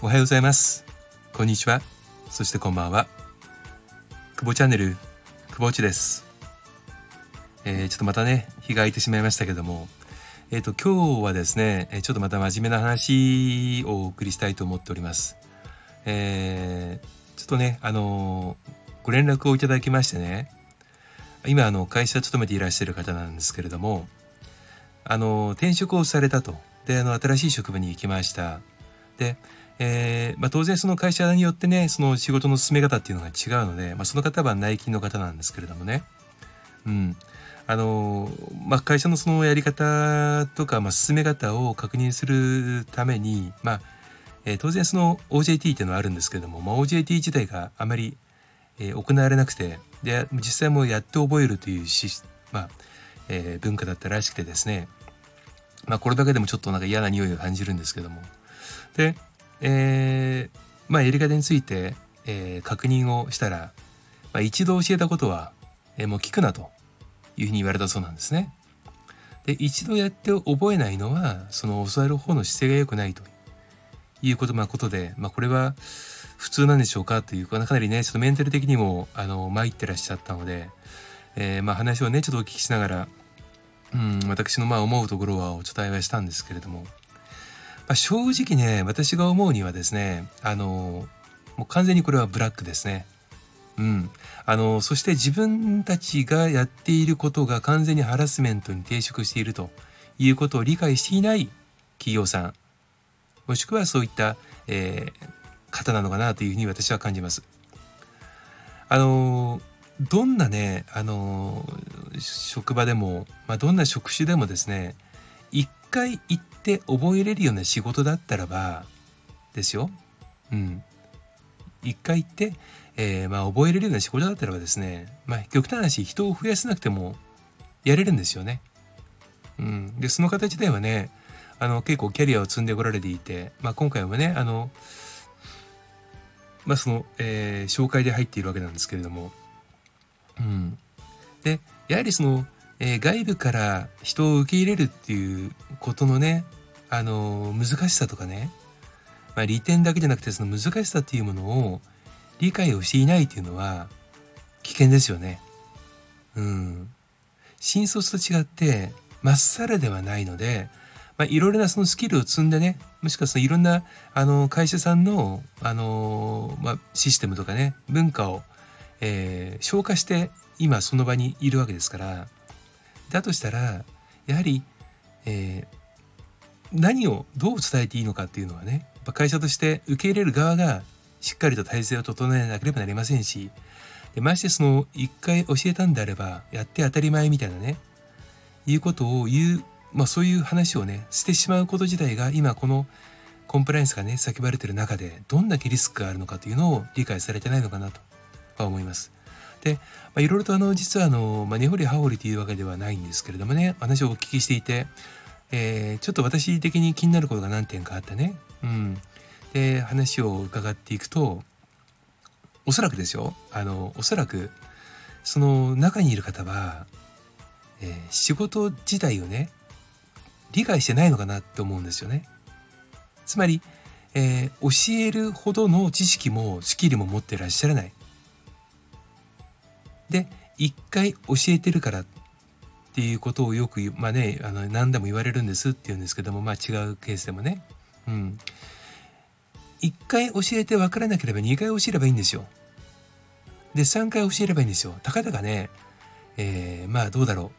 おはようございます。こんにちは。そしてこんばんは。久保チャンネル久保内です。えー、ちょっとまたね日が空いてしまいましたけども。えっ、ー、と今日はですねちょっとまた真面目な話をお送りしたいと思っております。えー、ちょっとねあのご連絡をいただきましてね。今あの会社勤めていらっしゃる方なんですけれどもあの転職をされたと。であの新しい職場に行きました。でえー、まあ、当然その会社によってねその仕事の進め方っていうのが違うので、まあ、その方は内勤の方なんですけれどもね。うん。あのまあ、会社のそのやり方とか、まあ、進め方を確認するために、まあえー、当然その OJT っていうのはあるんですけれども、まあ、OJT 自体があまり、えー、行われなくてで実際もやって覚えるというし、まあえー、文化だったらしくてですね、まあ、これだけでもちょっとなんか嫌な匂いを感じるんですけどもでえー、まあ、やり方について、えー、確認をしたら、まあ、一度教えたことは、えー、もう聞くなというふうに言われたそうなんですね。で一度やって覚えないのはその教わる方の姿勢が良くないということ,、まあ、ことで、まあ、これは普通なんでしょうかというかかなりねちょっとメンタル的にもあの参ってらっしゃったので、えー、まあ話をねちょっとお聞きしながら、うん、私のまあ思うところはお伝えはしたんですけれどもまあ、正直ね私が思うにはですねあのもう完全にこれはブラックですね。うん、あのそして自分たちがやっていることが完全にハラスメントに抵触しているということを理解していない企業さんもしくはそういった、えー、方なのかなというふうに私は感じます。あのどんなねあの職場でも、まあ、どんな職種でもですね一回行って覚えれるような仕事だったらばですよ。うん。一回行って、えー、まあ覚えれるような仕事だったらばですね、まあ極端な話人を増やさなくてもやれるんですよね。うん。で、その形ではね、あの結構キャリアを積んでこられていて、まあ今回はね、あの、まあその、えー、紹介で入っているわけなんですけれども、うん。で、やはりその、えー、外部から人を受け入れるっていうことのね、あのー、難しさとかね、まあ、利点だけじゃなくてその難しさっていうものを理解をしていないっていうのは危険ですよね。うん。新卒と違ってまっさらではないので、まあ、いろいろなそのスキルを積んでね、もしくはそのいろんなあの会社さんの、あのまあ、システムとかね、文化を、えー、消化して今その場にいるわけですから、だとしたらやはり、えー、何をどう伝えていいのかっていうのはね会社として受け入れる側がしっかりと体制を整えなければなりませんしでましてその一回教えたんであればやって当たり前みたいなねいうことを言う、まあ、そういう話をねしてしまうこと自体が今このコンプライアンスがね叫ばれてる中でどんだけリスクがあるのかというのを理解されてないのかなと。は思います。で、まあ、いろいろとあの実はあの、まあ、根掘り葉掘りというわけではないんですけれどもね話をお聞きしていて、えー、ちょっと私的に気になることが何点かあってね、うん、で話を伺っていくとおそらくですよあのおそらくその中にいる方は、えー、仕事自体をね理解してないのかなって思うんですよね。つまり、えー、教えるほどの知識もスキルも持ってらっしゃらないで一回教えてるからっていうことをよくまあねあの何でも言われるんですって言うんですけどもまあ違うケースでもね。うん。一回教えて分からなければ二回教えればいいんですよ。で三回教えればいいんですよ。たかだかねえー、まあどうだろ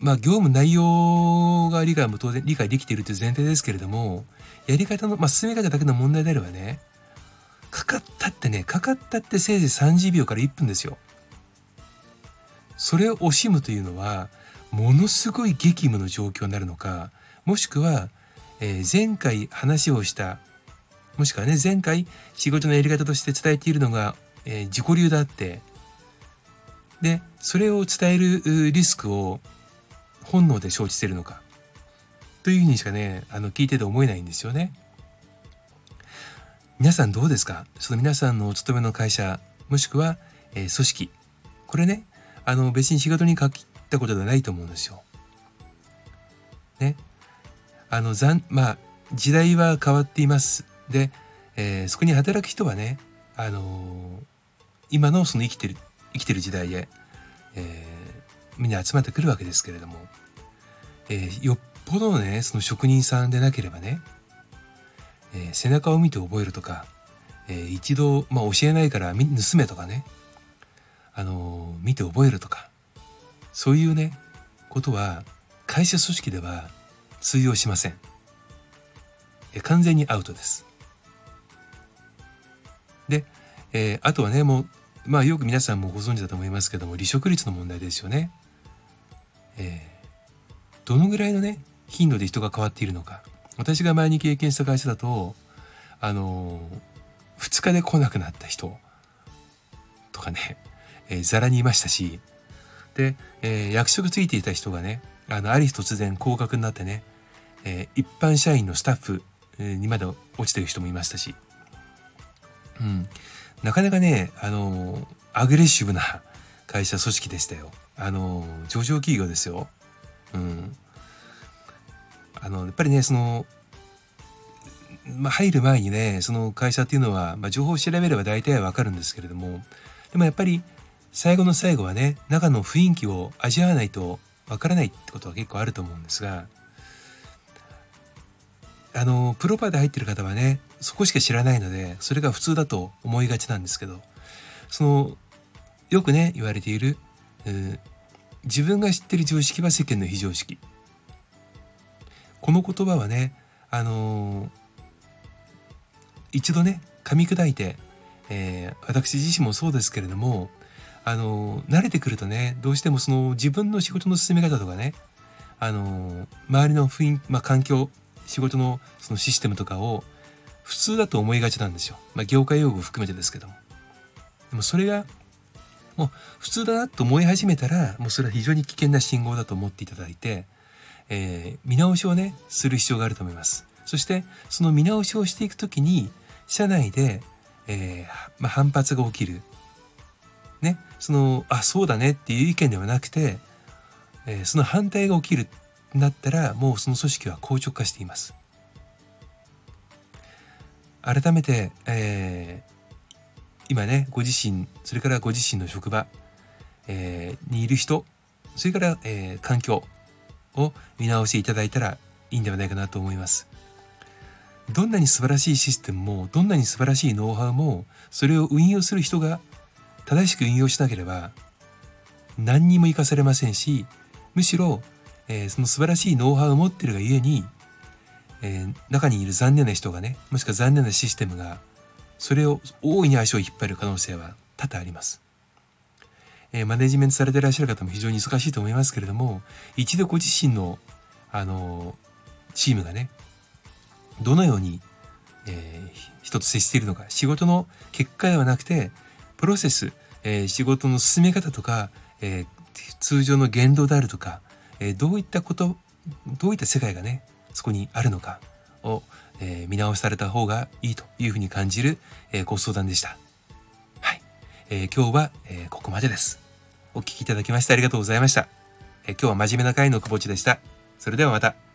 う。まあ業務内容が理解も当然理解できているという前提ですけれどもやり方の、まあ、進め方だけの問題であればねかかったってね、かかったってせいぜい30秒から1分ですよ。それを惜しむというのは、ものすごい激務の状況になるのか、もしくは、えー、前回話をした、もしくはね、前回仕事のやり方として伝えているのが、えー、自己流だって、で、それを伝えるリスクを本能で承知しているのか、というふうにしかね、あの、聞いてて思えないんですよね。皆さんどうですか？その皆さんのお勤めの会社、もしくは、えー、組織。これね、あの別に仕事に限ったことではないと思うんですよ。ね。あの、残、まあ、時代は変わっています。で、えー、そこに働く人はね、あのー、今のその生きてる、生きてる時代へ、え、みんな集まってくるわけですけれども、え、よっぽどのね、その職人さんでなければね、えー、背中を見て覚えるとか、えー、一度、まあ、教えないから盗めとかね、あのー、見て覚えるとか、そういうね、ことは会社組織では通用しません。えー、完全にアウトです。で、えー、あとはね、もう、まあよく皆さんもご存知だと思いますけども、離職率の問題ですよね。えー、どのぐらいのね、頻度で人が変わっているのか。私が前に経験した会社だと、あの、2日で来なくなった人とかね、えー、ざらにいましたし、で、えー、役職ついていた人がね、あの、ある日突然降格になってね、えー、一般社員のスタッフにまで落ちてる人もいましたし、うん。なかなかね、あの、アグレッシブな会社組織でしたよ。あの、上場企業ですよ。うん。あの、やっぱりね、その、まあ、入る前にね、その会社っていうのは、まあ、情報を調べれば大体わかるんですけれども、でもやっぱり最後の最後はね、中の雰囲気を味わわないとわからないってことは結構あると思うんですが、あの、プロパーで入ってる方はね、そこしか知らないので、それが普通だと思いがちなんですけど、その、よくね、言われている、自分が知ってる常識は世間の非常識。この言葉はね、あのー、一度ね、噛み砕いて、えー、私自身もそうですけれども、あのー、慣れてくるとね、どうしてもその自分の仕事の進め方とかね、あの周りの雰囲気、まあ、環境、仕事のそのシステムとかを普通だと思いがちなんですよ。まあ、業界用語含めてですけども。でもそれがもう普通だなと思い始めたらもうそれは非常に危険な信号だと思っていただいて、えー、見直しをねする必要があると思います。そしてその見直しをしていくときに社内で、えー、まあ、反発が起きる。ね、そのあそうだねっていう意見ではなくて、えー、その反対が起きるなったらもうその組織は硬直化しています。改めて、えー、今ねご自身それからご自身の職場、えー、にいる人それから、えー、環境を見直していただいたらいいんではないかなと思います。どんなに素晴らしいシステムもどんなに素晴らしいノウハウもそれを運用する人が正しく運用しなければ何にも生かされませんしむしろえー、その素晴らしいノウハウを持ってるがゆえに、えー、中にいる残念な人がねもしくは残念なシステムがそれを大いに足を引っ張る可能性は多々あります。えー、マネジメントされていらっしゃる方も非常に難しいと思いますけれども一度ご自身の、あのチームがねどのように、えー、人と接しているのか仕事の結果ではなくてプロセス、えー、仕事の進め方とか、えー、通常の言動であるとかえどういったことどういった世界がねそこにあるのかを、えー、見直された方がいいというふうに感じる、えー、ご相談でした。はい、えー、今日は、えここまでです。お聞きいただきましてありがとうございました。え今日は真面目な回の久保地でした。それではまた。